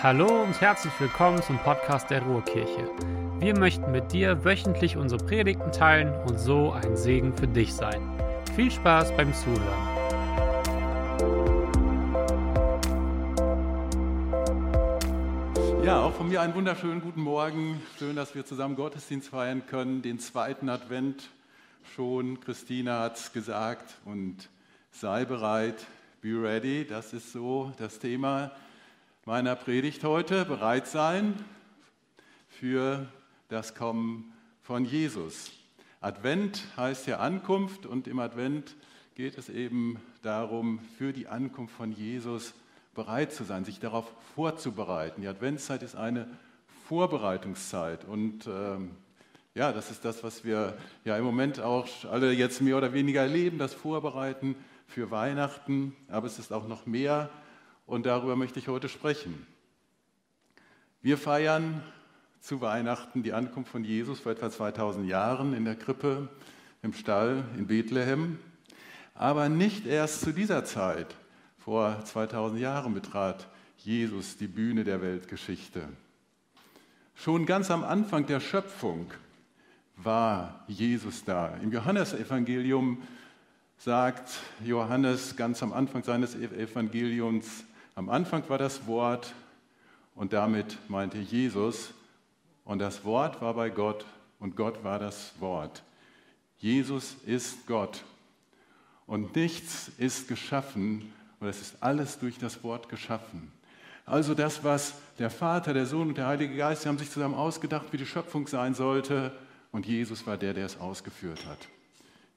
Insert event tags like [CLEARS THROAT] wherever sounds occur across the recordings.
Hallo und herzlich willkommen zum Podcast der Ruhrkirche. Wir möchten mit dir wöchentlich unsere Predigten teilen und so ein Segen für dich sein. Viel Spaß beim Zuhören. Ja, auch von mir einen wunderschönen guten Morgen. Schön, dass wir zusammen Gottesdienst feiern können, den zweiten Advent schon. Christina hat es gesagt und sei bereit, be ready. Das ist so das Thema meiner Predigt heute. Bereit sein für das Kommen von Jesus. Advent heißt ja Ankunft und im Advent geht es eben darum, für die Ankunft von Jesus bereit zu sein, sich darauf vorzubereiten. Die Adventszeit ist eine Vorbereitungszeit und ähm, ja, das ist das, was wir ja im Moment auch alle jetzt mehr oder weniger erleben, das Vorbereiten für Weihnachten, aber es ist auch noch mehr und darüber möchte ich heute sprechen. Wir feiern zu Weihnachten die Ankunft von Jesus vor etwa 2000 Jahren in der Krippe im Stall in Bethlehem, aber nicht erst zu dieser Zeit, vor 2000 Jahren betrat Jesus die Bühne der Weltgeschichte. Schon ganz am Anfang der Schöpfung war Jesus da. Im Johannesevangelium sagt Johannes ganz am Anfang seines Evangeliums, am Anfang war das Wort und damit meinte Jesus, und das Wort war bei Gott und Gott war das Wort. Jesus ist Gott und nichts ist geschaffen, und es ist alles durch das Wort geschaffen. Also das, was der Vater, der Sohn und der Heilige Geist, haben sich zusammen ausgedacht, wie die Schöpfung sein sollte. Und Jesus war der, der es ausgeführt hat.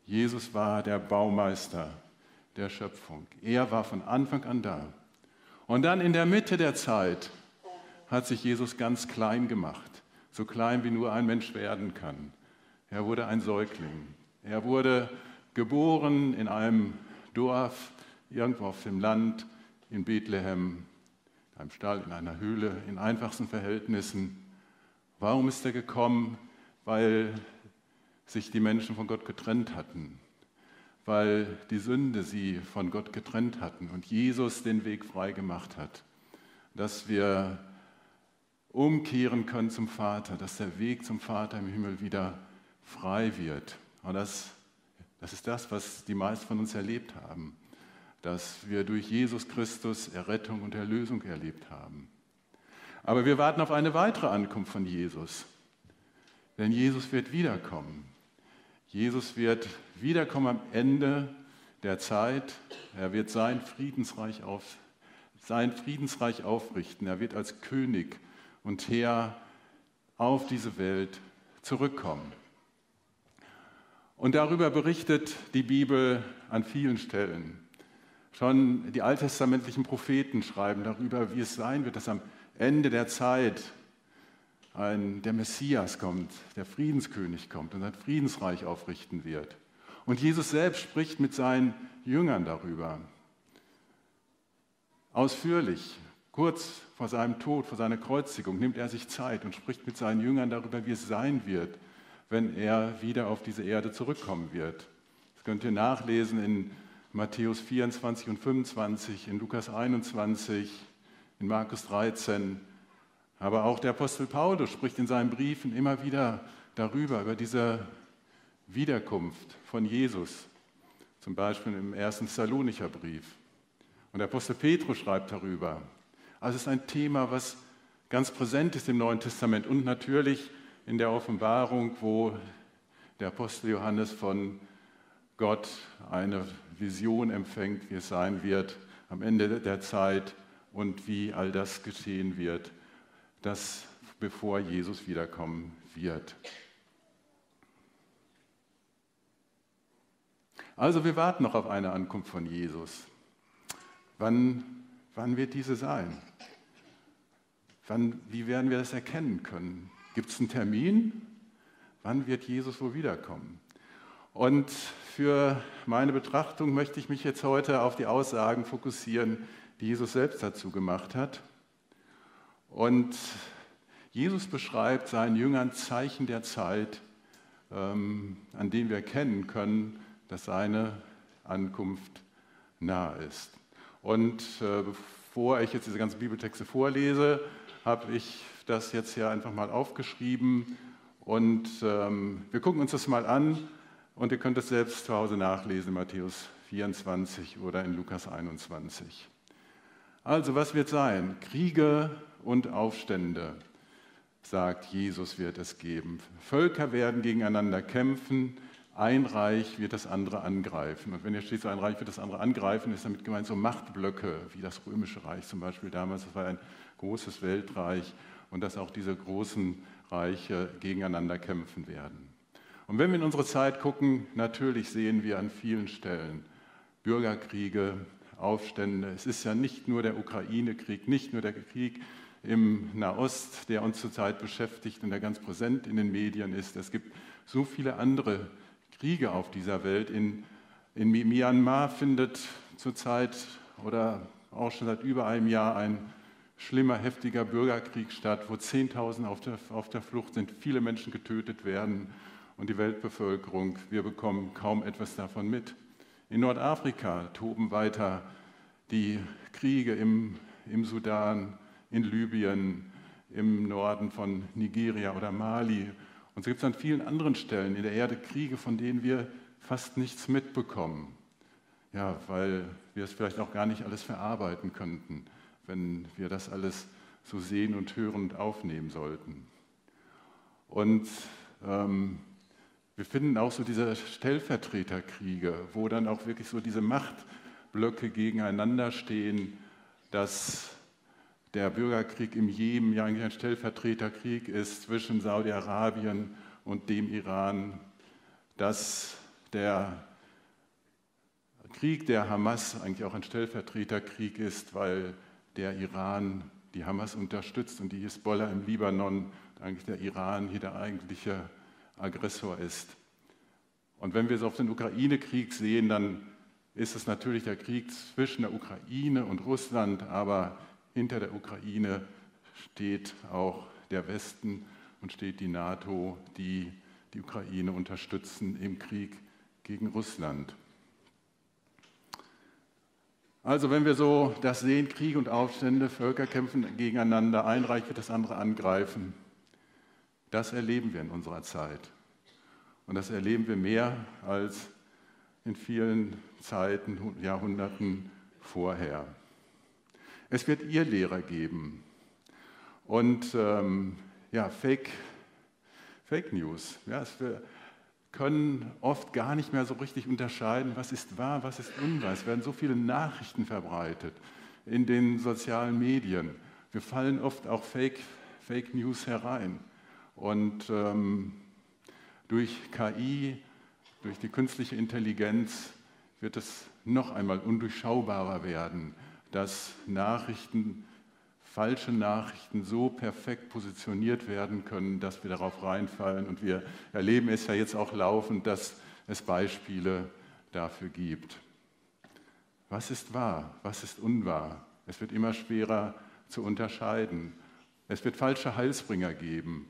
Jesus war der Baumeister der Schöpfung. Er war von Anfang an da. Und dann in der Mitte der Zeit hat sich Jesus ganz klein gemacht. So klein, wie nur ein Mensch werden kann. Er wurde ein Säugling. Er wurde geboren in einem Dorf irgendwo auf dem Land, in Bethlehem, in einem Stall, in einer Höhle, in einfachsten Verhältnissen. Warum ist er gekommen? Weil sich die Menschen von Gott getrennt hatten, weil die Sünde sie von Gott getrennt hatten und Jesus den Weg frei gemacht hat, dass wir umkehren können zum Vater, dass der Weg zum Vater im Himmel wieder frei wird. Und das, das ist das, was die meisten von uns erlebt haben dass wir durch Jesus Christus Errettung und Erlösung erlebt haben. Aber wir warten auf eine weitere Ankunft von Jesus. Denn Jesus wird wiederkommen. Jesus wird wiederkommen am Ende der Zeit. Er wird sein Friedensreich, auf, sein Friedensreich aufrichten. Er wird als König und Herr auf diese Welt zurückkommen. Und darüber berichtet die Bibel an vielen Stellen. Schon die alttestamentlichen Propheten schreiben darüber, wie es sein wird, dass am Ende der Zeit ein, der Messias kommt, der Friedenskönig kommt und ein Friedensreich aufrichten wird. Und Jesus selbst spricht mit seinen Jüngern darüber. Ausführlich, kurz vor seinem Tod, vor seiner Kreuzigung, nimmt er sich Zeit und spricht mit seinen Jüngern darüber, wie es sein wird, wenn er wieder auf diese Erde zurückkommen wird. Das könnt ihr nachlesen in Matthäus 24 und 25, in Lukas 21, in Markus 13. Aber auch der Apostel Paulus spricht in seinen Briefen immer wieder darüber, über diese Wiederkunft von Jesus. Zum Beispiel im ersten Thessalonicher Brief. Und der Apostel Petrus schreibt darüber. Also es ist ein Thema, was ganz präsent ist im Neuen Testament und natürlich in der Offenbarung, wo der Apostel Johannes von Gott eine Vision empfängt, wie es sein wird am Ende der Zeit und wie all das geschehen wird, das bevor Jesus wiederkommen wird. Also wir warten noch auf eine Ankunft von Jesus. Wann, wann wird diese sein? Wann, wie werden wir das erkennen können? Gibt es einen Termin? Wann wird Jesus wohl wiederkommen? Und für meine Betrachtung möchte ich mich jetzt heute auf die Aussagen fokussieren, die Jesus selbst dazu gemacht hat. Und Jesus beschreibt seinen Jüngern Zeichen der Zeit, ähm, an denen wir erkennen können, dass seine Ankunft nahe ist. Und äh, bevor ich jetzt diese ganzen Bibeltexte vorlese, habe ich das jetzt hier einfach mal aufgeschrieben und ähm, wir gucken uns das mal an und ihr könnt es selbst zu Hause nachlesen Matthäus 24 oder in Lukas 21. Also was wird sein? Kriege und Aufstände, sagt Jesus, wird es geben. Völker werden gegeneinander kämpfen, ein Reich wird das andere angreifen. Und wenn hier steht, so ein Reich wird das andere angreifen, ist damit gemeint so Machtblöcke, wie das Römische Reich zum Beispiel damals. Das war ein großes Weltreich und dass auch diese großen Reiche gegeneinander kämpfen werden. Und wenn wir in unsere Zeit gucken, natürlich sehen wir an vielen Stellen Bürgerkriege, Aufstände. Es ist ja nicht nur der Ukraine-Krieg, nicht nur der Krieg im Nahost, der uns zurzeit beschäftigt und der ganz präsent in den Medien ist. Es gibt so viele andere Kriege auf dieser Welt. In, in Myanmar findet zurzeit oder auch schon seit über einem Jahr ein schlimmer, heftiger Bürgerkrieg statt, wo Zehntausende auf der, auf der Flucht sind, viele Menschen getötet werden und die Weltbevölkerung, wir bekommen kaum etwas davon mit. In Nordafrika toben weiter die Kriege im, im Sudan, in Libyen, im Norden von Nigeria oder Mali. Und so gibt es an vielen anderen Stellen in der Erde Kriege, von denen wir fast nichts mitbekommen. Ja, weil wir es vielleicht auch gar nicht alles verarbeiten könnten wenn wir das alles so sehen und hören und aufnehmen sollten. Und ähm, wir finden auch so diese Stellvertreterkriege, wo dann auch wirklich so diese Machtblöcke gegeneinander stehen, dass der Bürgerkrieg im Jemen ja eigentlich ein Stellvertreterkrieg ist zwischen Saudi-Arabien und dem Iran, dass der Krieg der Hamas eigentlich auch ein Stellvertreterkrieg ist, weil der Iran die Hamas unterstützt und die Hisbollah im Libanon, eigentlich der Iran hier der eigentliche Aggressor ist. Und wenn wir es auf den Ukraine-Krieg sehen, dann ist es natürlich der Krieg zwischen der Ukraine und Russland, aber hinter der Ukraine steht auch der Westen und steht die NATO, die die Ukraine unterstützen im Krieg gegen Russland. Also wenn wir so das sehen, Krieg und Aufstände, Völker kämpfen gegeneinander, ein Reich wird das andere angreifen, das erleben wir in unserer Zeit. Und das erleben wir mehr als in vielen Zeiten, Jahrhunderten vorher. Es wird ihr Lehrer geben und ähm, ja, Fake, Fake News. Ja, es wird, können oft gar nicht mehr so richtig unterscheiden, was ist wahr, was ist unwahr. Es werden so viele Nachrichten verbreitet in den sozialen Medien. Wir fallen oft auch Fake, Fake News herein. Und ähm, durch KI, durch die künstliche Intelligenz wird es noch einmal undurchschaubarer werden, dass Nachrichten falsche Nachrichten so perfekt positioniert werden können, dass wir darauf reinfallen. Und wir erleben es ja jetzt auch laufend, dass es Beispiele dafür gibt. Was ist wahr? Was ist unwahr? Es wird immer schwerer zu unterscheiden. Es wird falsche Heilsbringer geben.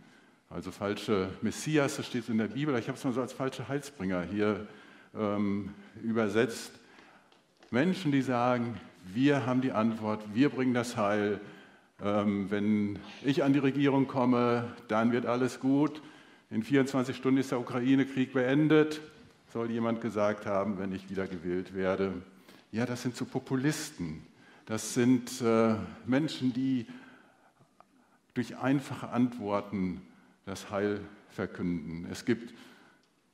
Also falsche Messias, das steht in der Bibel. Ich habe es mal so als falsche Heilsbringer hier ähm, übersetzt. Menschen, die sagen, wir haben die Antwort, wir bringen das Heil, ähm, wenn ich an die Regierung komme, dann wird alles gut. In 24 Stunden ist der Ukraine-Krieg beendet, soll jemand gesagt haben, wenn ich wieder gewählt werde. Ja, das sind so Populisten. Das sind äh, Menschen, die durch einfache Antworten das Heil verkünden. Es gibt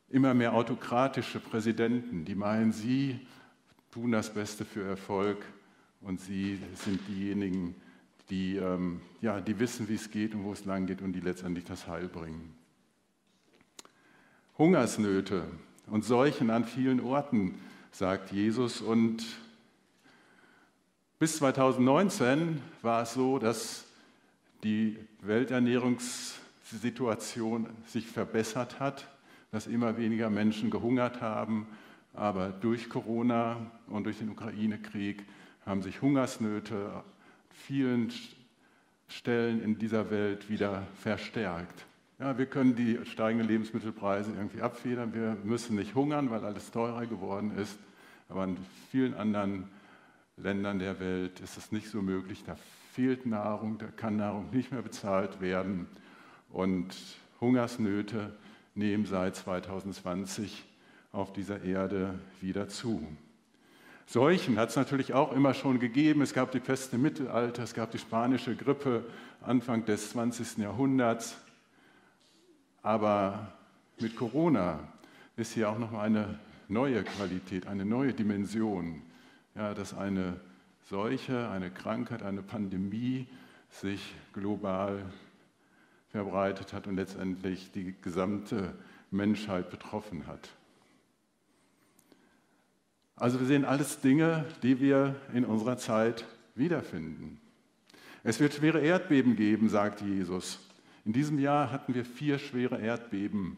immer mehr autokratische Präsidenten, die meinen, sie tun das Beste für Erfolg und sie sind diejenigen, die ähm, ja, die wissen, wie es geht und wo es lang geht und die letztendlich das Heil bringen. Hungersnöte und Seuchen an vielen Orten, sagt Jesus. Und bis 2019 war es so, dass die Welternährungssituation sich verbessert hat, dass immer weniger Menschen gehungert haben. Aber durch Corona und durch den Ukraine-Krieg haben sich Hungersnöte vielen Stellen in dieser Welt wieder verstärkt. Ja, wir können die steigenden Lebensmittelpreise irgendwie abfedern. Wir müssen nicht hungern, weil alles teurer geworden ist. Aber an vielen anderen Ländern der Welt ist es nicht so möglich. Da fehlt Nahrung, da kann Nahrung nicht mehr bezahlt werden. Und Hungersnöte nehmen seit 2020 auf dieser Erde wieder zu. Seuchen hat es natürlich auch immer schon gegeben. Es gab die Pest im Mittelalter, es gab die spanische Grippe Anfang des 20. Jahrhunderts. Aber mit Corona ist hier auch noch eine neue Qualität, eine neue Dimension, ja, dass eine Seuche, eine Krankheit, eine Pandemie sich global verbreitet hat und letztendlich die gesamte Menschheit betroffen hat. Also wir sehen alles Dinge, die wir in unserer Zeit wiederfinden. Es wird schwere Erdbeben geben, sagt Jesus. In diesem Jahr hatten wir vier schwere Erdbeben.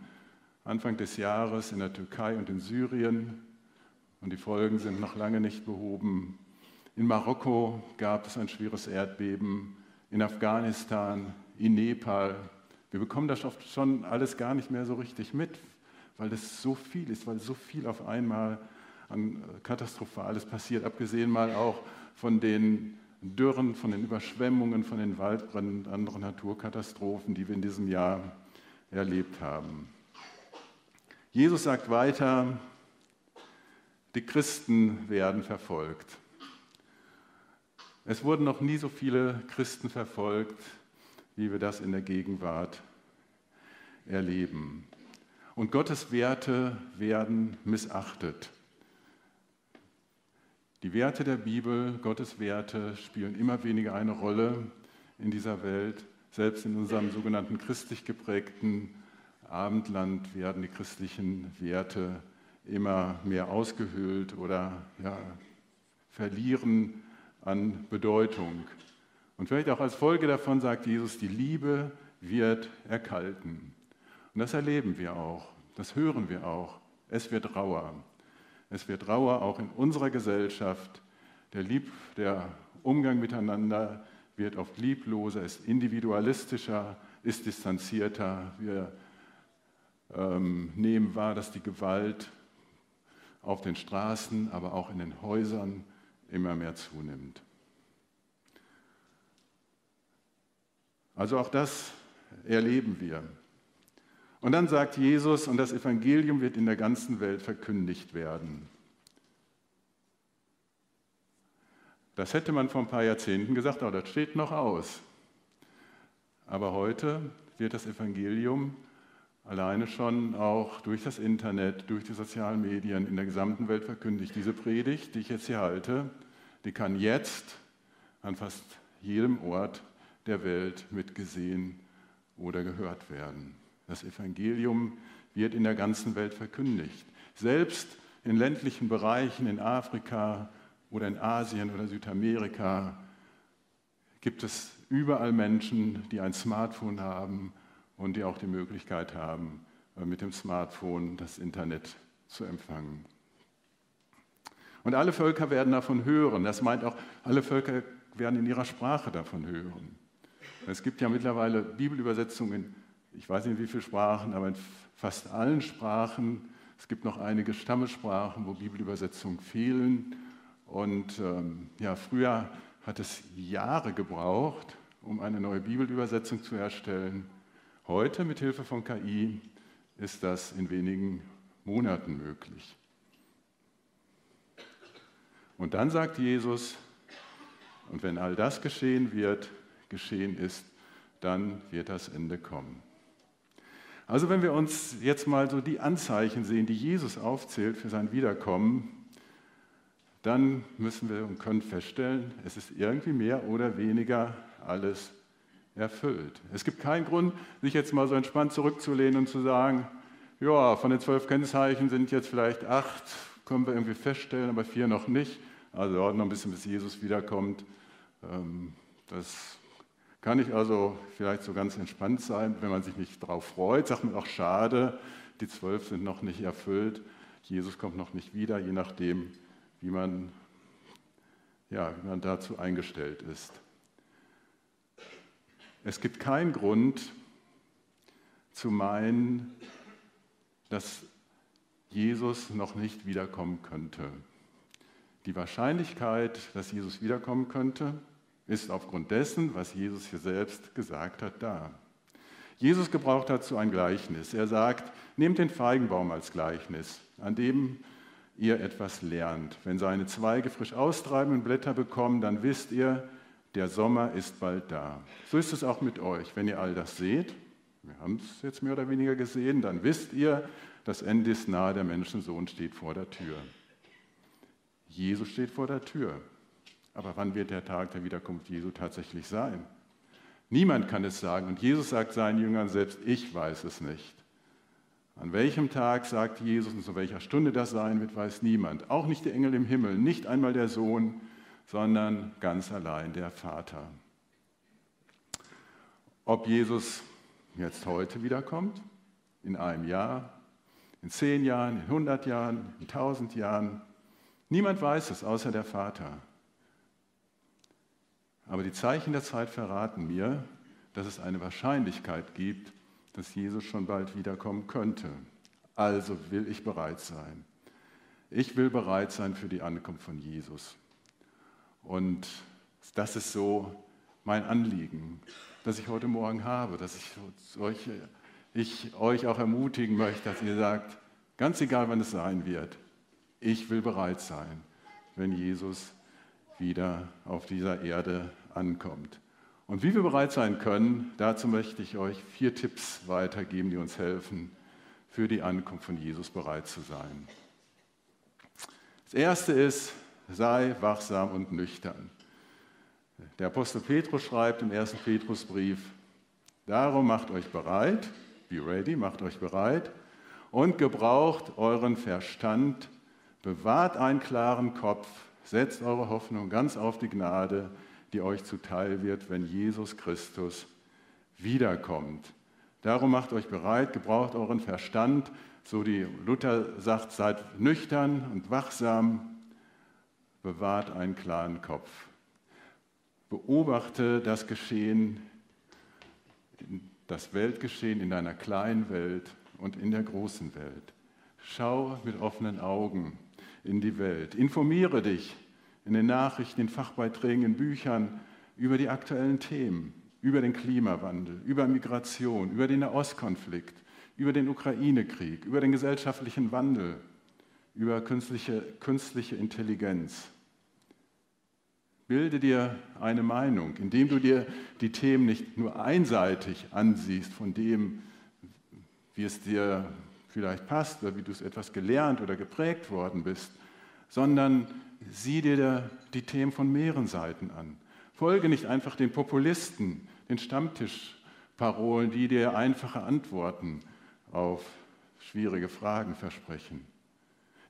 Anfang des Jahres in der Türkei und in Syrien. Und die Folgen sind noch lange nicht behoben. In Marokko gab es ein schweres Erdbeben. In Afghanistan, in Nepal. Wir bekommen das schon alles gar nicht mehr so richtig mit, weil es so viel ist, weil so viel auf einmal an Katastrophales passiert, abgesehen mal auch von den Dürren, von den Überschwemmungen, von den Waldbränden und anderen Naturkatastrophen, die wir in diesem Jahr erlebt haben. Jesus sagt weiter, die Christen werden verfolgt. Es wurden noch nie so viele Christen verfolgt, wie wir das in der Gegenwart erleben. Und Gottes Werte werden missachtet. Die Werte der Bibel, Gottes Werte, spielen immer weniger eine Rolle in dieser Welt. Selbst in unserem sogenannten christlich geprägten Abendland werden die christlichen Werte immer mehr ausgehöhlt oder ja, verlieren an Bedeutung. Und vielleicht auch als Folge davon sagt Jesus, die Liebe wird erkalten. Und das erleben wir auch, das hören wir auch. Es wird rauer. Es wird rauer auch in unserer Gesellschaft. Der, Lieb, der Umgang miteinander wird oft liebloser, ist individualistischer, ist distanzierter. Wir ähm, nehmen wahr, dass die Gewalt auf den Straßen, aber auch in den Häusern immer mehr zunimmt. Also auch das erleben wir. Und dann sagt Jesus, und das Evangelium wird in der ganzen Welt verkündigt werden. Das hätte man vor ein paar Jahrzehnten gesagt, aber das steht noch aus. Aber heute wird das Evangelium alleine schon auch durch das Internet, durch die sozialen Medien in der gesamten Welt verkündigt. Diese Predigt, die ich jetzt hier halte, die kann jetzt an fast jedem Ort der Welt mitgesehen oder gehört werden. Das Evangelium wird in der ganzen Welt verkündigt. Selbst in ländlichen Bereichen in Afrika oder in Asien oder Südamerika gibt es überall Menschen, die ein Smartphone haben und die auch die Möglichkeit haben, äh, mit dem Smartphone das Internet zu empfangen. Und alle Völker werden davon hören. Das meint auch, alle Völker werden in ihrer Sprache davon hören. Es gibt ja mittlerweile Bibelübersetzungen ich weiß nicht in wie vielen Sprachen, aber in fast allen Sprachen. Es gibt noch einige Stammesprachen, wo Bibelübersetzungen fehlen. Und ähm, ja, früher hat es Jahre gebraucht, um eine neue Bibelübersetzung zu erstellen. Heute mit Hilfe von KI ist das in wenigen Monaten möglich. Und dann sagt Jesus, und wenn all das geschehen wird, geschehen ist, dann wird das Ende kommen. Also wenn wir uns jetzt mal so die Anzeichen sehen, die Jesus aufzählt für sein Wiederkommen, dann müssen wir und können feststellen, es ist irgendwie mehr oder weniger alles erfüllt. Es gibt keinen Grund, sich jetzt mal so entspannt zurückzulehnen und zu sagen, ja, von den zwölf Kennzeichen sind jetzt vielleicht acht, können wir irgendwie feststellen, aber vier noch nicht. Also dauert noch ein bisschen, bis Jesus wiederkommt. Ähm, das kann ich also vielleicht so ganz entspannt sein, wenn man sich nicht darauf freut, sagt man auch schade, die zwölf sind noch nicht erfüllt, Jesus kommt noch nicht wieder, je nachdem, wie man, ja, wie man dazu eingestellt ist. Es gibt keinen Grund zu meinen, dass Jesus noch nicht wiederkommen könnte. Die Wahrscheinlichkeit, dass Jesus wiederkommen könnte, ist aufgrund dessen, was Jesus hier selbst gesagt hat, da. Jesus gebraucht dazu ein Gleichnis. Er sagt, nehmt den Feigenbaum als Gleichnis, an dem ihr etwas lernt. Wenn seine Zweige frisch austreiben und Blätter bekommen, dann wisst ihr, der Sommer ist bald da. So ist es auch mit euch. Wenn ihr all das seht, wir haben es jetzt mehr oder weniger gesehen, dann wisst ihr, das Ende ist nahe, der Menschensohn steht vor der Tür. Jesus steht vor der Tür. Aber wann wird der Tag der Wiederkunft Jesu tatsächlich sein? Niemand kann es sagen. Und Jesus sagt seinen Jüngern selbst, ich weiß es nicht. An welchem Tag, sagt Jesus, und zu welcher Stunde das sein wird, weiß niemand. Auch nicht der Engel im Himmel, nicht einmal der Sohn, sondern ganz allein der Vater. Ob Jesus jetzt heute wiederkommt, in einem Jahr, in zehn Jahren, in hundert Jahren, in tausend Jahren, niemand weiß es außer der Vater. Aber die Zeichen der Zeit verraten mir, dass es eine Wahrscheinlichkeit gibt, dass Jesus schon bald wiederkommen könnte. Also will ich bereit sein. Ich will bereit sein für die Ankunft von Jesus. Und das ist so mein Anliegen, das ich heute Morgen habe, dass ich, solche, ich euch auch ermutigen möchte, dass ihr sagt, ganz egal wann es sein wird, ich will bereit sein, wenn Jesus wieder auf dieser Erde ankommt. Und wie wir bereit sein können, dazu möchte ich euch vier Tipps weitergeben, die uns helfen, für die Ankunft von Jesus bereit zu sein. Das erste ist, sei wachsam und nüchtern. Der Apostel Petrus schreibt im ersten Petrusbrief, darum macht euch bereit, be ready, macht euch bereit und gebraucht euren Verstand, bewahrt einen klaren Kopf, setzt eure Hoffnung ganz auf die Gnade, die euch zuteil wird, wenn Jesus Christus wiederkommt. Darum macht euch bereit, gebraucht euren Verstand, so die Luther sagt, seid nüchtern und wachsam, bewahrt einen klaren Kopf. Beobachte das Geschehen, das Weltgeschehen in deiner kleinen Welt und in der großen Welt. Schau mit offenen Augen in die Welt. Informiere dich in den Nachrichten, in Fachbeiträgen, in Büchern über die aktuellen Themen, über den Klimawandel, über Migration, über den Nahostkonflikt, über den Ukraine-Krieg, über den gesellschaftlichen Wandel, über künstliche, künstliche Intelligenz. Bilde dir eine Meinung, indem du dir die Themen nicht nur einseitig ansiehst von dem, wie es dir vielleicht passt oder wie du es etwas gelernt oder geprägt worden bist, sondern sieh dir die Themen von mehreren Seiten an. Folge nicht einfach den Populisten, den Stammtischparolen, die dir einfache Antworten auf schwierige Fragen versprechen.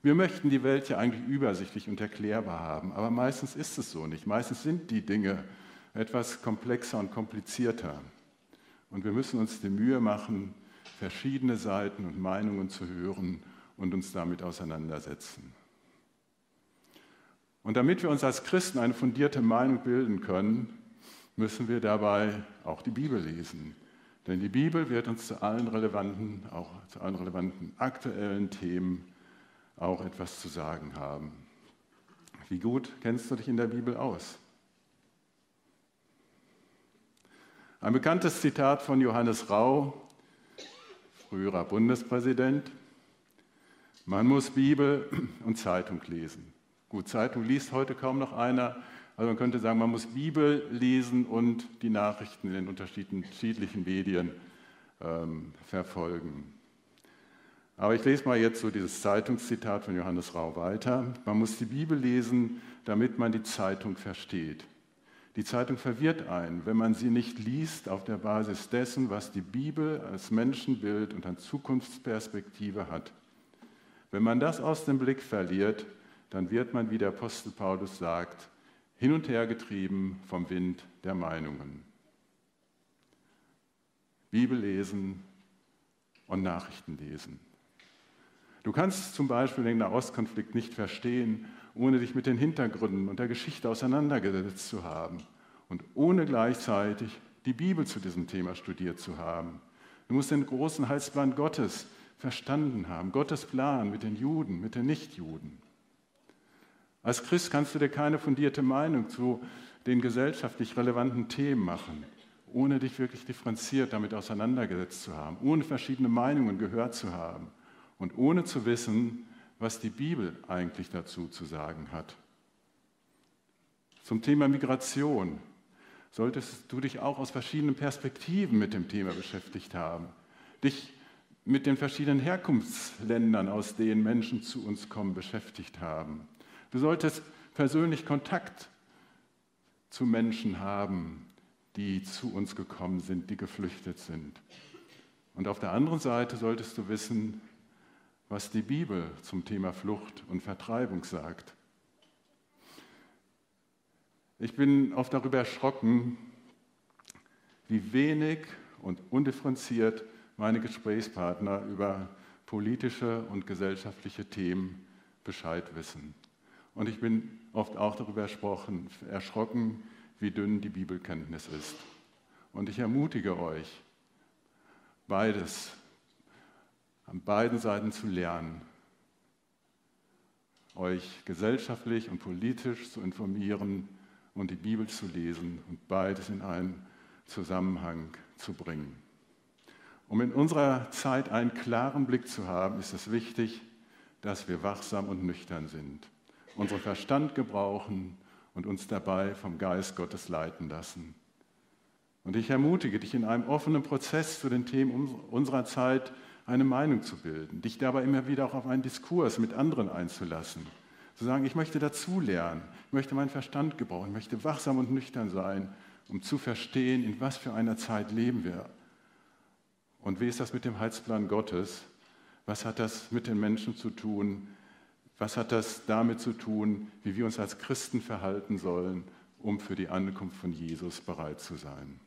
Wir möchten die Welt ja eigentlich übersichtlich und erklärbar haben, aber meistens ist es so nicht. Meistens sind die Dinge etwas komplexer und komplizierter. Und wir müssen uns die Mühe machen, verschiedene Seiten und Meinungen zu hören und uns damit auseinandersetzen. Und damit wir uns als Christen eine fundierte Meinung bilden können, müssen wir dabei auch die Bibel lesen. Denn die Bibel wird uns zu allen relevanten, auch zu allen relevanten aktuellen Themen auch etwas zu sagen haben. Wie gut kennst du dich in der Bibel aus? Ein bekanntes Zitat von Johannes Rau, früherer Bundespräsident. Man muss Bibel und Zeitung lesen. Gut, Zeitung liest heute kaum noch einer. Also man könnte sagen, man muss Bibel lesen und die Nachrichten in den unterschiedlichen Medien ähm, verfolgen. Aber ich lese mal jetzt so dieses Zeitungszitat von Johannes Rau weiter. Man muss die Bibel lesen, damit man die Zeitung versteht. Die Zeitung verwirrt einen, wenn man sie nicht liest auf der Basis dessen, was die Bibel als Menschenbild und an Zukunftsperspektive hat. Wenn man das aus dem Blick verliert, dann wird man, wie der Apostel Paulus sagt, hin und her getrieben vom Wind der Meinungen. Bibel lesen und Nachrichten lesen. Du kannst zum Beispiel den Nahostkonflikt nicht verstehen, ohne dich mit den Hintergründen und der Geschichte auseinandergesetzt zu haben und ohne gleichzeitig die Bibel zu diesem Thema studiert zu haben. Du musst den großen Heilsplan Gottes verstanden haben, Gottes Plan mit den Juden, mit den Nichtjuden. Als Christ kannst du dir keine fundierte Meinung zu den gesellschaftlich relevanten Themen machen, ohne dich wirklich differenziert damit auseinandergesetzt zu haben, ohne verschiedene Meinungen gehört zu haben und ohne zu wissen, was die Bibel eigentlich dazu zu sagen hat. Zum Thema Migration solltest du dich auch aus verschiedenen Perspektiven mit dem Thema beschäftigt haben. Dich mit den verschiedenen Herkunftsländern, aus denen Menschen zu uns kommen, beschäftigt haben. Du solltest persönlich Kontakt zu Menschen haben, die zu uns gekommen sind, die geflüchtet sind. Und auf der anderen Seite solltest du wissen, was die Bibel zum Thema Flucht und Vertreibung sagt. Ich bin oft darüber erschrocken, wie wenig und undifferenziert meine Gesprächspartner über politische und gesellschaftliche Themen Bescheid wissen. Und ich bin oft auch darüber erschrocken, wie dünn die Bibelkenntnis ist. Und ich ermutige euch, beides, an beiden Seiten zu lernen, euch gesellschaftlich und politisch zu informieren und die Bibel zu lesen und beides in einen Zusammenhang zu bringen. Um in unserer Zeit einen klaren Blick zu haben, ist es wichtig, dass wir wachsam und nüchtern sind, unseren Verstand gebrauchen und uns dabei vom Geist Gottes leiten lassen. Und ich ermutige dich, in einem offenen Prozess zu den Themen unserer Zeit eine Meinung zu bilden, dich dabei immer wieder auch auf einen Diskurs mit anderen einzulassen. Zu sagen, ich möchte dazulernen, ich möchte meinen Verstand gebrauchen, ich möchte wachsam und nüchtern sein, um zu verstehen, in was für einer Zeit leben wir und wie ist das mit dem Heilsplan Gottes? Was hat das mit den Menschen zu tun? Was hat das damit zu tun, wie wir uns als Christen verhalten sollen, um für die Ankunft von Jesus bereit zu sein?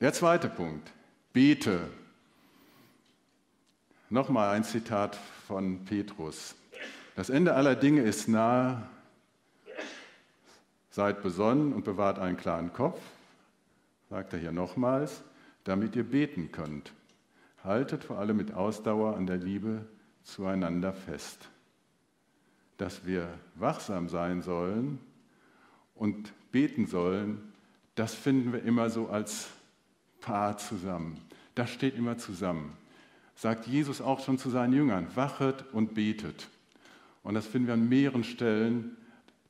Der zweite Punkt, bete. Nochmal ein Zitat von Petrus. Das Ende aller Dinge ist nahe. Seid besonnen und bewahrt einen klaren Kopf sagt er hier nochmals, damit ihr beten könnt. Haltet vor allem mit Ausdauer an der Liebe zueinander fest. Dass wir wachsam sein sollen und beten sollen, das finden wir immer so als Paar zusammen. Das steht immer zusammen. Sagt Jesus auch schon zu seinen Jüngern, wachet und betet. Und das finden wir an mehreren Stellen,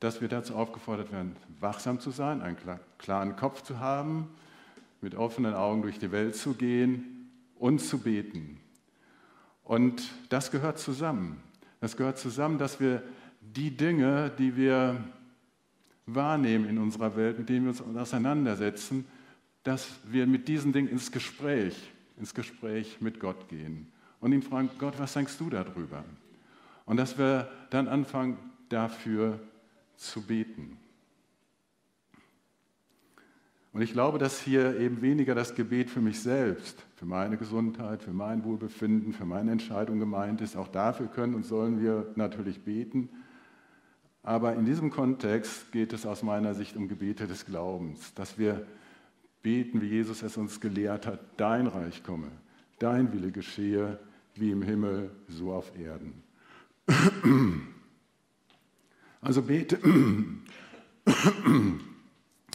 dass wir dazu aufgefordert werden, wachsam zu sein, einen klaren Kopf zu haben, mit offenen Augen durch die Welt zu gehen und zu beten. Und das gehört zusammen. Das gehört zusammen, dass wir die Dinge, die wir wahrnehmen in unserer Welt, mit denen wir uns auseinandersetzen, dass wir mit diesen Dingen ins Gespräch, ins Gespräch mit Gott gehen und ihn fragen, Gott, was denkst du darüber? Und dass wir dann anfangen, dafür zu beten. Und ich glaube, dass hier eben weniger das Gebet für mich selbst, für meine Gesundheit, für mein Wohlbefinden, für meine Entscheidung gemeint ist. Auch dafür können und sollen wir natürlich beten. Aber in diesem Kontext geht es aus meiner Sicht um Gebete des Glaubens, dass wir beten, wie Jesus es uns gelehrt hat, dein Reich komme, dein Wille geschehe, wie im Himmel, so auf Erden. Also bete.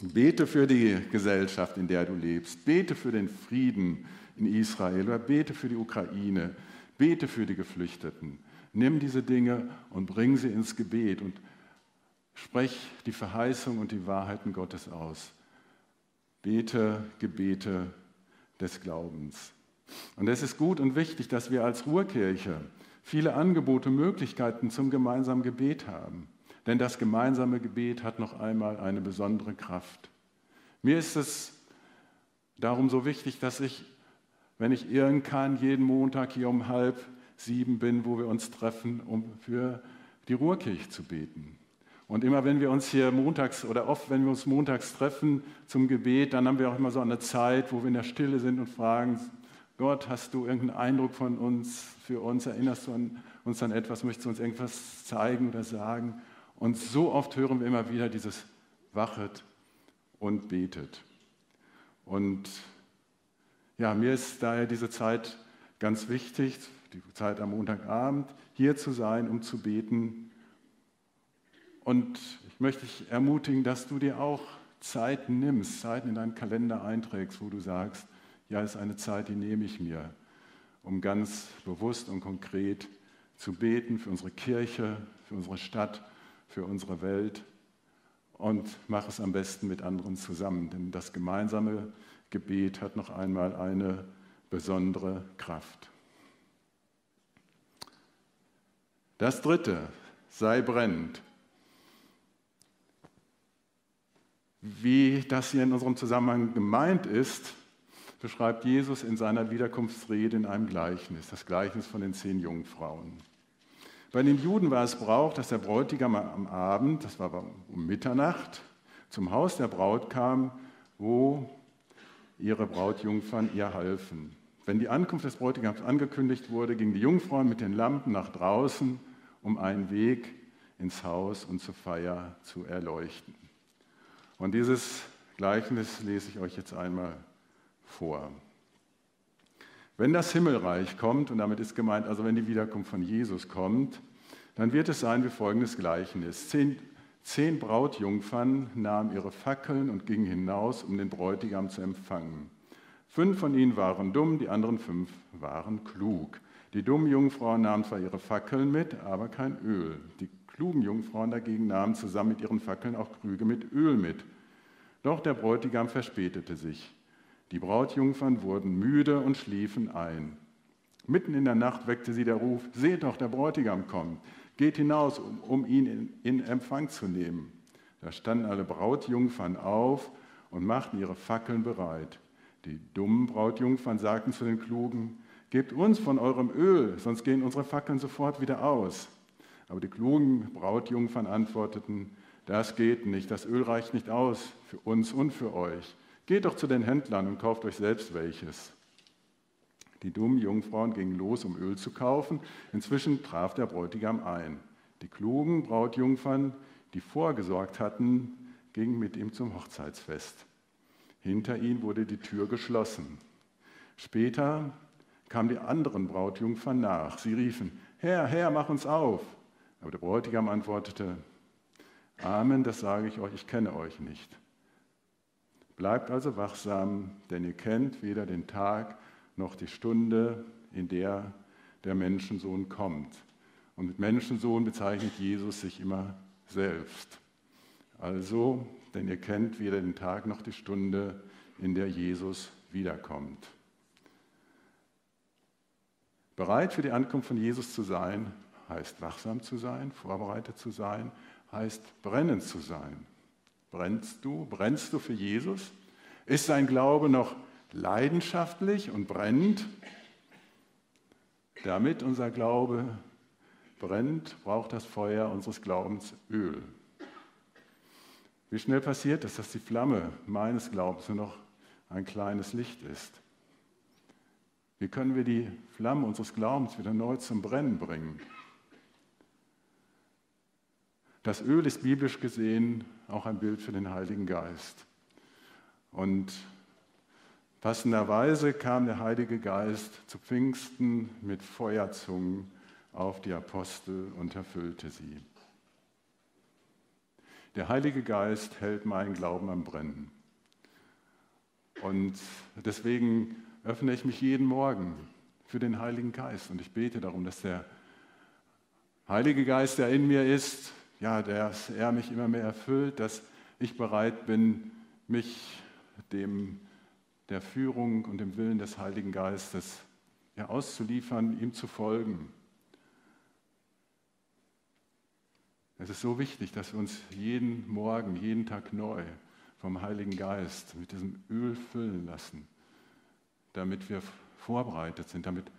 Bete für die Gesellschaft, in der du lebst. Bete für den Frieden in Israel oder bete für die Ukraine. Bete für die Geflüchteten. Nimm diese Dinge und bring sie ins Gebet und sprech die Verheißung und die Wahrheiten Gottes aus. Bete Gebete des Glaubens. Und es ist gut und wichtig, dass wir als Ruhrkirche viele Angebote, Möglichkeiten zum gemeinsamen Gebet haben. Denn das gemeinsame Gebet hat noch einmal eine besondere Kraft. Mir ist es darum so wichtig, dass ich, wenn ich irren kann, jeden Montag hier um halb sieben bin, wo wir uns treffen, um für die Ruhrkirche zu beten. Und immer wenn wir uns hier montags oder oft, wenn wir uns montags treffen zum Gebet, dann haben wir auch immer so eine Zeit, wo wir in der Stille sind und fragen, Gott, hast du irgendeinen Eindruck von uns, für uns? Erinnerst du an, uns an etwas? Möchtest du uns irgendwas zeigen oder sagen? Und so oft hören wir immer wieder dieses Wachet und betet. Und ja, mir ist daher diese Zeit ganz wichtig, die Zeit am Montagabend, hier zu sein, um zu beten. Und ich möchte dich ermutigen, dass du dir auch Zeiten nimmst, Zeiten in deinen Kalender einträgst, wo du sagst, ja, ist eine Zeit, die nehme ich mir, um ganz bewusst und konkret zu beten für unsere Kirche, für unsere Stadt, für unsere Welt und mach es am besten mit anderen zusammen, denn das gemeinsame Gebet hat noch einmal eine besondere Kraft. Das dritte, sei brennend. Wie das hier in unserem Zusammenhang gemeint ist, beschreibt Jesus in seiner Wiederkunftsrede in einem Gleichnis, das Gleichnis von den zehn Jungfrauen. Bei den Juden war es Brauch, dass der Bräutigam am Abend, das war um Mitternacht, zum Haus der Braut kam, wo ihre Brautjungfern ihr halfen. Wenn die Ankunft des Bräutigams angekündigt wurde, gingen die Jungfrauen mit den Lampen nach draußen, um einen Weg ins Haus und zur Feier zu erleuchten. Und dieses Gleichnis lese ich euch jetzt einmal vor. Wenn das Himmelreich kommt, und damit ist gemeint, also wenn die Wiederkunft von Jesus kommt, dann wird es sein wie folgendes Gleichnis. Zehn, zehn Brautjungfern nahmen ihre Fackeln und gingen hinaus, um den Bräutigam zu empfangen. Fünf von ihnen waren dumm, die anderen fünf waren klug. Die dummen Jungfrauen nahmen zwar ihre Fackeln mit, aber kein Öl. Die klugen Jungfrauen dagegen nahmen zusammen mit ihren Fackeln auch Krüge mit Öl mit. Doch der Bräutigam verspätete sich. Die Brautjungfern wurden müde und schliefen ein. Mitten in der Nacht weckte sie der Ruf, seht doch, der Bräutigam kommt, geht hinaus, um, um ihn in, in Empfang zu nehmen. Da standen alle Brautjungfern auf und machten ihre Fackeln bereit. Die dummen Brautjungfern sagten zu den Klugen, gebt uns von eurem Öl, sonst gehen unsere Fackeln sofort wieder aus. Aber die klugen Brautjungfern antworteten, das geht nicht, das Öl reicht nicht aus für uns und für euch. Geht doch zu den Händlern und kauft euch selbst welches. Die dummen Jungfrauen gingen los, um Öl zu kaufen. Inzwischen traf der Bräutigam ein. Die klugen Brautjungfern, die vorgesorgt hatten, gingen mit ihm zum Hochzeitsfest. Hinter ihnen wurde die Tür geschlossen. Später kamen die anderen Brautjungfern nach. Sie riefen, Herr, Herr, mach uns auf. Aber der Bräutigam antwortete, Amen, das sage ich euch, ich kenne euch nicht. Bleibt also wachsam, denn ihr kennt weder den Tag noch die Stunde, in der der Menschensohn kommt. Und mit Menschensohn bezeichnet Jesus sich immer selbst. Also, denn ihr kennt weder den Tag noch die Stunde, in der Jesus wiederkommt. Bereit für die Ankunft von Jesus zu sein, heißt wachsam zu sein, vorbereitet zu sein, heißt brennend zu sein. Brennst du? Brennst du für Jesus? Ist dein Glaube noch leidenschaftlich und brennend? Damit unser Glaube brennt, braucht das Feuer unseres Glaubens Öl. Wie schnell passiert es, dass die Flamme meines Glaubens nur noch ein kleines Licht ist? Wie können wir die Flamme unseres Glaubens wieder neu zum Brennen bringen? Das Öl ist biblisch gesehen auch ein Bild für den Heiligen Geist. Und passenderweise kam der Heilige Geist zu Pfingsten mit Feuerzungen auf die Apostel und erfüllte sie. Der Heilige Geist hält meinen Glauben am Brennen. Und deswegen öffne ich mich jeden Morgen für den Heiligen Geist und ich bete darum, dass der Heilige Geist, der in mir ist, ja, dass er mich immer mehr erfüllt, dass ich bereit bin, mich dem, der Führung und dem Willen des Heiligen Geistes ja, auszuliefern, ihm zu folgen. Es ist so wichtig, dass wir uns jeden Morgen, jeden Tag neu vom Heiligen Geist mit diesem Öl füllen lassen, damit wir vorbereitet sind, damit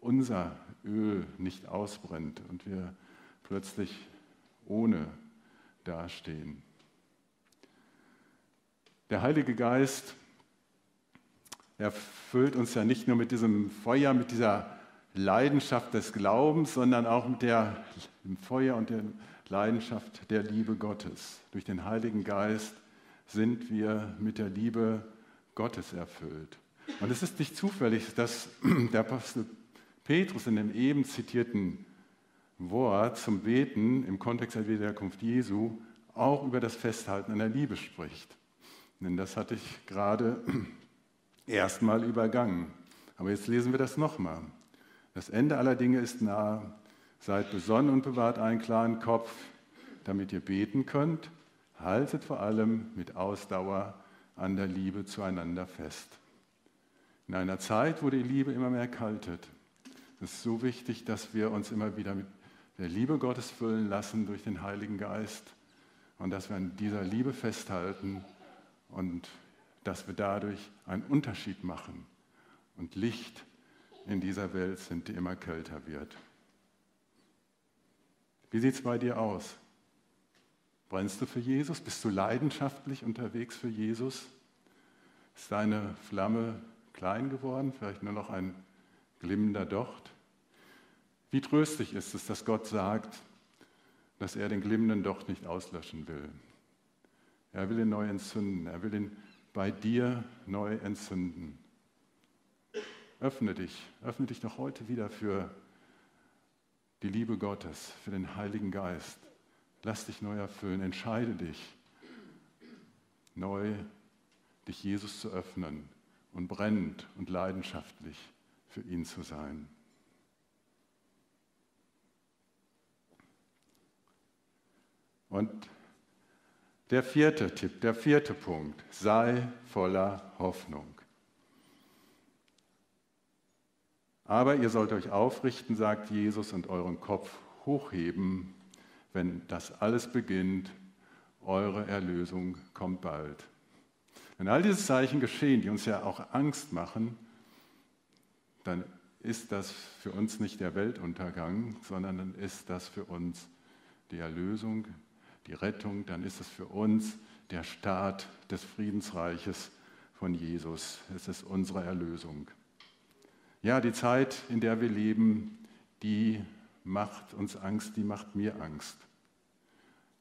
unser Öl nicht ausbrennt und wir plötzlich ohne dastehen. Der Heilige Geist erfüllt uns ja nicht nur mit diesem Feuer, mit dieser Leidenschaft des Glaubens, sondern auch mit der, dem Feuer und der Leidenschaft der Liebe Gottes. Durch den Heiligen Geist sind wir mit der Liebe Gottes erfüllt. Und es ist nicht zufällig, dass der Apostel Petrus in dem eben zitierten Wort zum Beten im Kontext der Wiederkunft Jesu auch über das Festhalten an der Liebe spricht. Denn das hatte ich gerade [CLEARS THROAT] erstmal übergangen. Aber jetzt lesen wir das nochmal. Das Ende aller Dinge ist nahe. Seid besonnen und bewahrt einen klaren Kopf, damit ihr beten könnt. Haltet vor allem mit Ausdauer an der Liebe zueinander fest. In einer Zeit, wo die Liebe immer mehr kaltet, ist es so wichtig, dass wir uns immer wieder mit der Liebe Gottes füllen lassen durch den Heiligen Geist und dass wir an dieser Liebe festhalten und dass wir dadurch einen Unterschied machen und Licht in dieser Welt sind, die immer kälter wird. Wie sieht es bei dir aus? Brennst du für Jesus? Bist du leidenschaftlich unterwegs für Jesus? Ist deine Flamme klein geworden, vielleicht nur noch ein glimmender Docht? Wie tröstlich ist es, dass Gott sagt, dass er den glimmenden Docht nicht auslöschen will. Er will ihn neu entzünden. Er will ihn bei dir neu entzünden. Öffne dich, öffne dich doch heute wieder für die Liebe Gottes, für den Heiligen Geist. Lass dich neu erfüllen, entscheide dich, neu dich Jesus zu öffnen und brennend und leidenschaftlich für ihn zu sein. Und der vierte Tipp, der vierte Punkt, sei voller Hoffnung. Aber ihr sollt euch aufrichten, sagt Jesus, und euren Kopf hochheben, wenn das alles beginnt. Eure Erlösung kommt bald. Wenn all diese Zeichen geschehen, die uns ja auch Angst machen, dann ist das für uns nicht der Weltuntergang, sondern dann ist das für uns die Erlösung, die Rettung, dann ist es für uns der Start des Friedensreiches von Jesus. Es ist unsere Erlösung. Ja, die Zeit, in der wir leben, die macht uns Angst, die macht mir Angst.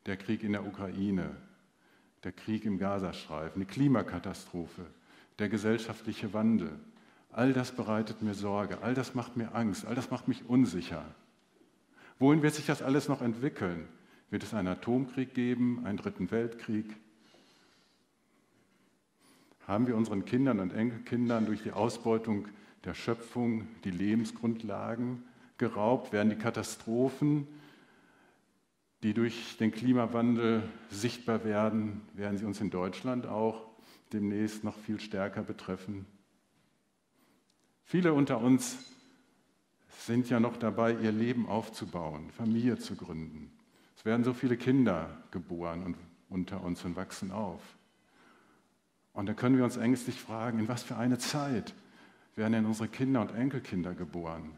Der Krieg in der Ukraine, der Krieg im Gazastreifen, die Klimakatastrophe, der gesellschaftliche Wandel, all das bereitet mir Sorge, all das macht mir Angst, all das macht mich unsicher. Wohin wird sich das alles noch entwickeln? Wird es einen Atomkrieg geben, einen dritten Weltkrieg? Haben wir unseren Kindern und Enkelkindern durch die Ausbeutung der Schöpfung die Lebensgrundlagen geraubt? Werden die Katastrophen, die durch den Klimawandel sichtbar werden, werden sie uns in Deutschland auch demnächst noch viel stärker betreffen? Viele unter uns sind ja noch dabei, ihr Leben aufzubauen, Familie zu gründen. Werden so viele Kinder geboren und unter uns und wachsen auf. Und da können wir uns ängstlich fragen, in was für eine Zeit werden denn unsere Kinder und Enkelkinder geboren?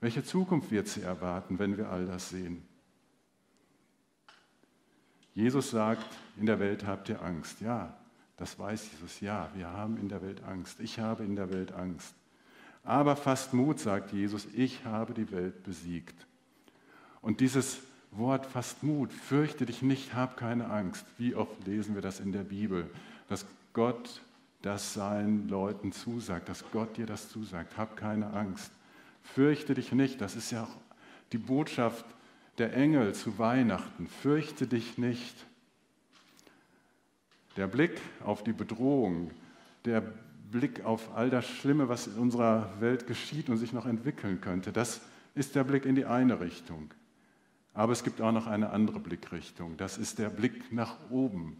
Welche Zukunft wird sie erwarten, wenn wir all das sehen? Jesus sagt, in der Welt habt ihr Angst. Ja, das weiß Jesus. Ja, wir haben in der Welt Angst. Ich habe in der Welt Angst. Aber fast Mut, sagt Jesus, ich habe die Welt besiegt. Und dieses Wort fasst Mut. Fürchte dich nicht, hab keine Angst. Wie oft lesen wir das in der Bibel, dass Gott das seinen Leuten zusagt, dass Gott dir das zusagt. Hab keine Angst. Fürchte dich nicht. Das ist ja auch die Botschaft der Engel zu Weihnachten. Fürchte dich nicht. Der Blick auf die Bedrohung, der Blick auf all das Schlimme, was in unserer Welt geschieht und sich noch entwickeln könnte, das ist der Blick in die eine Richtung. Aber es gibt auch noch eine andere Blickrichtung. Das ist der Blick nach oben.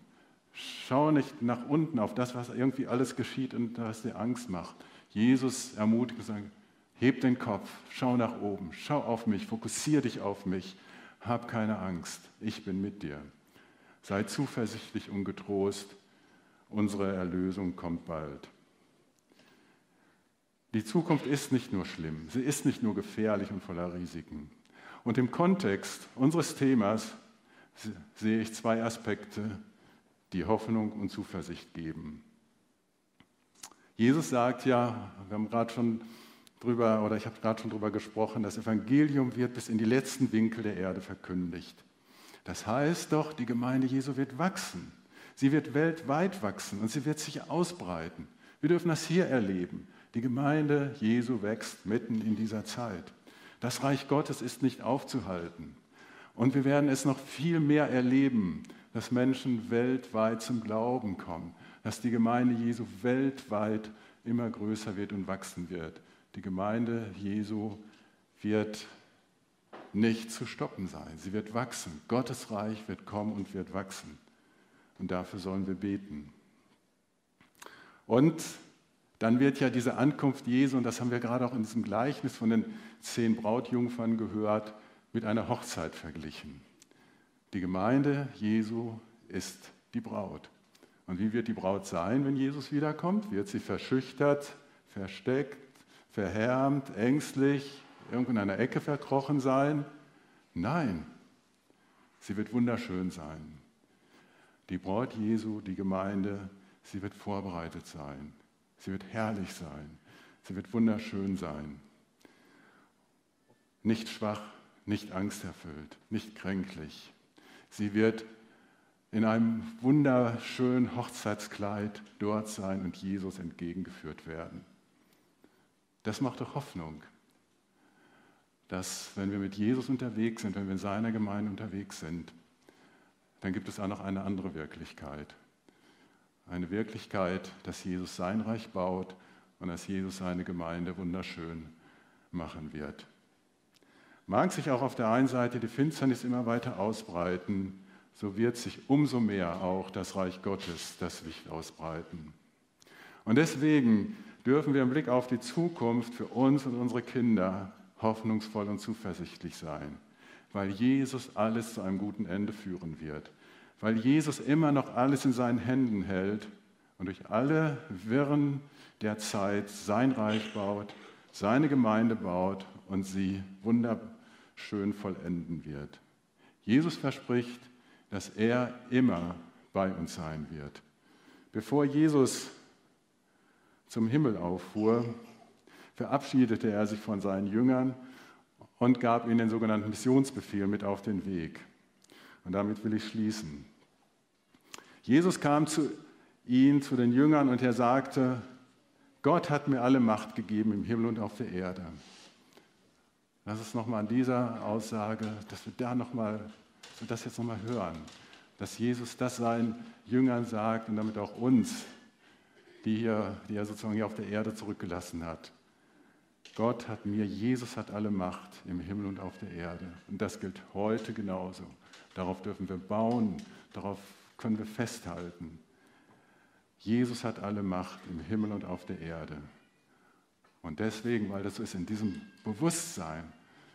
Schau nicht nach unten auf das, was irgendwie alles geschieht und was dir Angst macht. Jesus ermutigt und sagt, heb den Kopf, schau nach oben, schau auf mich, fokussiere dich auf mich, hab keine Angst, ich bin mit dir. Sei zuversichtlich und getrost, unsere Erlösung kommt bald. Die Zukunft ist nicht nur schlimm, sie ist nicht nur gefährlich und voller Risiken. Und im Kontext unseres Themas sehe ich zwei Aspekte, die Hoffnung und Zuversicht geben. Jesus sagt ja, wir haben gerade schon drüber, oder ich habe gerade schon drüber gesprochen, das Evangelium wird bis in die letzten Winkel der Erde verkündigt. Das heißt doch, die Gemeinde Jesu wird wachsen. Sie wird weltweit wachsen und sie wird sich ausbreiten. Wir dürfen das hier erleben. Die Gemeinde Jesu wächst mitten in dieser Zeit. Das Reich Gottes ist nicht aufzuhalten. Und wir werden es noch viel mehr erleben, dass Menschen weltweit zum Glauben kommen, dass die Gemeinde Jesu weltweit immer größer wird und wachsen wird. Die Gemeinde Jesu wird nicht zu stoppen sein. Sie wird wachsen. Gottes Reich wird kommen und wird wachsen. Und dafür sollen wir beten. Und dann wird ja diese Ankunft Jesu, und das haben wir gerade auch in diesem Gleichnis von den zehn Brautjungfern gehört, mit einer Hochzeit verglichen. Die Gemeinde Jesu ist die Braut. Und wie wird die Braut sein, wenn Jesus wiederkommt? Wird sie verschüchtert, versteckt, verhärmt, ängstlich, irgendwo in einer Ecke verkrochen sein? Nein, sie wird wunderschön sein. Die Braut Jesu, die Gemeinde, sie wird vorbereitet sein. Sie wird herrlich sein. Sie wird wunderschön sein. Nicht schwach, nicht angsterfüllt, nicht kränklich. Sie wird in einem wunderschönen Hochzeitskleid dort sein und Jesus entgegengeführt werden. Das macht doch Hoffnung, dass wenn wir mit Jesus unterwegs sind, wenn wir in seiner Gemeinde unterwegs sind, dann gibt es auch noch eine andere Wirklichkeit. Eine Wirklichkeit, dass Jesus sein Reich baut und dass Jesus seine Gemeinde wunderschön machen wird. Mag sich auch auf der einen Seite die Finsternis immer weiter ausbreiten, so wird sich umso mehr auch das Reich Gottes, das Licht ausbreiten. Und deswegen dürfen wir im Blick auf die Zukunft für uns und unsere Kinder hoffnungsvoll und zuversichtlich sein, weil Jesus alles zu einem guten Ende führen wird weil Jesus immer noch alles in seinen Händen hält und durch alle Wirren der Zeit sein Reich baut, seine Gemeinde baut und sie wunderschön vollenden wird. Jesus verspricht, dass er immer bei uns sein wird. Bevor Jesus zum Himmel auffuhr, verabschiedete er sich von seinen Jüngern und gab ihnen den sogenannten Missionsbefehl mit auf den Weg. Und damit will ich schließen. Jesus kam zu ihnen, zu den Jüngern, und er sagte, Gott hat mir alle Macht gegeben im Himmel und auf der Erde. Lass uns nochmal an dieser Aussage, dass wir da nochmal, das jetzt nochmal hören, dass Jesus das seinen Jüngern sagt und damit auch uns, die, hier, die er sozusagen hier auf der Erde zurückgelassen hat. Gott hat mir, Jesus hat alle Macht im Himmel und auf der Erde. Und das gilt heute genauso. Darauf dürfen wir bauen, darauf können wir festhalten. Jesus hat alle Macht im Himmel und auf der Erde. Und deswegen, weil das so ist, in diesem Bewusstsein,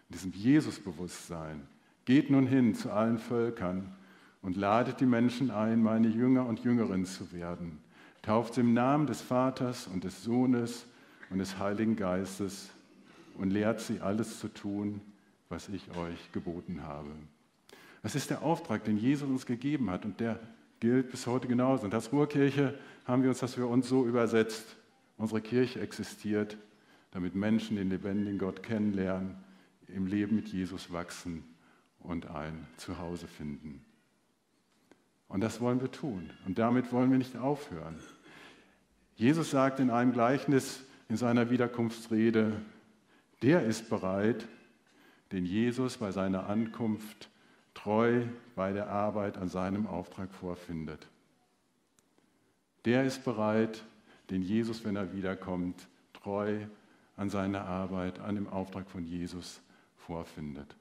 in diesem Jesus-Bewusstsein, geht nun hin zu allen Völkern und ladet die Menschen ein, meine Jünger und Jüngerinnen zu werden. Tauft sie im Namen des Vaters und des Sohnes und des Heiligen Geistes und lehrt sie alles zu tun, was ich euch geboten habe. Das ist der Auftrag, den Jesus uns gegeben hat und der gilt bis heute genauso. Und als Ruhrkirche haben wir uns das für uns so übersetzt. Unsere Kirche existiert, damit Menschen den lebendigen Gott kennenlernen, im Leben mit Jesus wachsen und ein Zuhause finden. Und das wollen wir tun. Und damit wollen wir nicht aufhören. Jesus sagt in einem Gleichnis in seiner Wiederkunftsrede, der ist bereit, den Jesus bei seiner Ankunft treu bei der Arbeit an seinem Auftrag vorfindet. Der ist bereit, den Jesus, wenn er wiederkommt, treu an seiner Arbeit, an dem Auftrag von Jesus vorfindet.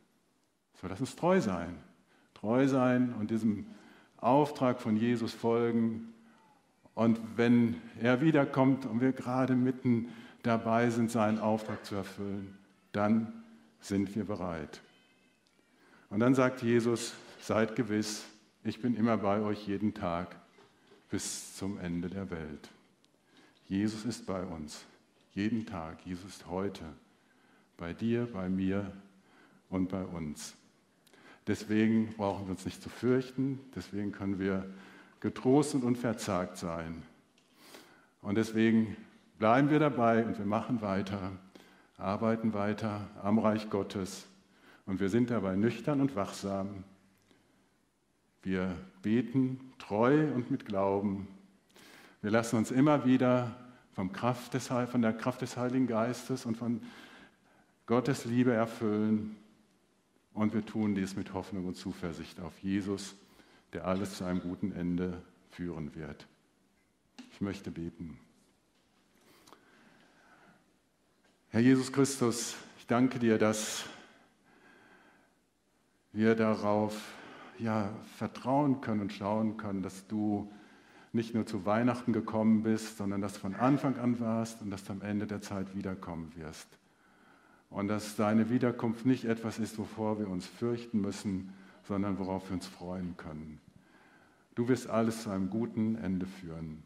So, lass uns treu sein. Treu sein und diesem Auftrag von Jesus folgen. Und wenn er wiederkommt und wir gerade mitten dabei sind, seinen Auftrag zu erfüllen, dann sind wir bereit. Und dann sagt Jesus, seid gewiss, ich bin immer bei euch jeden Tag bis zum Ende der Welt. Jesus ist bei uns, jeden Tag. Jesus ist heute bei dir, bei mir und bei uns. Deswegen brauchen wir uns nicht zu fürchten, deswegen können wir getrost und unverzagt sein. Und deswegen bleiben wir dabei und wir machen weiter, arbeiten weiter am Reich Gottes und wir sind dabei nüchtern und wachsam. Wir beten treu und mit Glauben. Wir lassen uns immer wieder vom Kraft des, von der Kraft des Heiligen Geistes und von Gottes Liebe erfüllen. Und wir tun dies mit Hoffnung und Zuversicht auf Jesus, der alles zu einem guten Ende führen wird. Ich möchte beten. Herr Jesus Christus, ich danke dir, dass wir darauf ja, vertrauen können und schauen können, dass du nicht nur zu Weihnachten gekommen bist, sondern dass du von Anfang an warst und dass du am Ende der Zeit wiederkommen wirst. Und dass deine Wiederkunft nicht etwas ist, wovor wir uns fürchten müssen, sondern worauf wir uns freuen können. Du wirst alles zu einem guten Ende führen.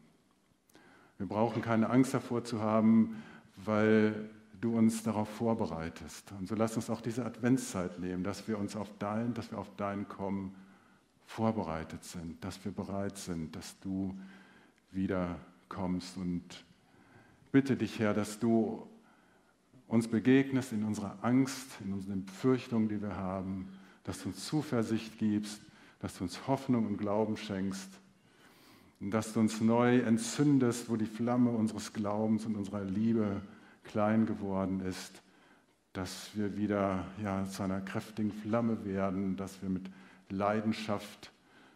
Wir brauchen keine Angst davor zu haben, weil du uns darauf vorbereitest. Und so lass uns auch diese Adventszeit nehmen, dass wir uns auf dein, dass wir auf dein Kommen vorbereitet sind, dass wir bereit sind, dass du wieder kommst. Und bitte dich, Herr, dass du uns begegnest in unserer Angst, in unseren Befürchtungen, die wir haben, dass du uns Zuversicht gibst, dass du uns Hoffnung und Glauben schenkst und dass du uns neu entzündest, wo die Flamme unseres Glaubens und unserer Liebe klein geworden ist, dass wir wieder ja, zu einer kräftigen Flamme werden, dass wir mit Leidenschaft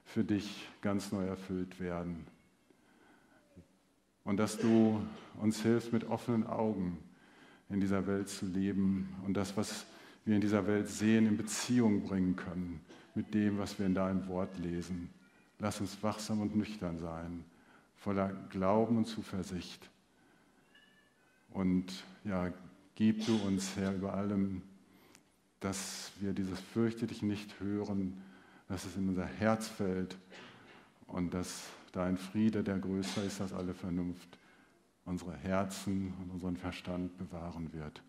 für dich ganz neu erfüllt werden. Und dass du uns hilfst, mit offenen Augen in dieser Welt zu leben und das, was wir in dieser Welt sehen, in Beziehung bringen können mit dem, was wir in deinem Wort lesen. Lass uns wachsam und nüchtern sein, voller Glauben und Zuversicht. Und ja, gib du uns, Herr, über allem, dass wir dieses Fürchte dich nicht hören, dass es in unser Herz fällt und dass dein Friede, der größer ist als alle Vernunft, unsere Herzen und unseren Verstand bewahren wird.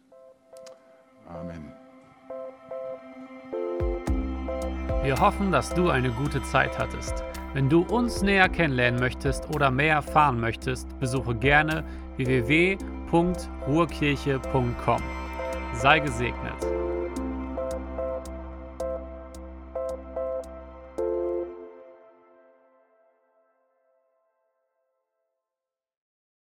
Amen. Wir hoffen, dass du eine gute Zeit hattest. Wenn du uns näher kennenlernen möchtest oder mehr erfahren möchtest, besuche gerne www.ruhrkirche.com. Sei gesegnet.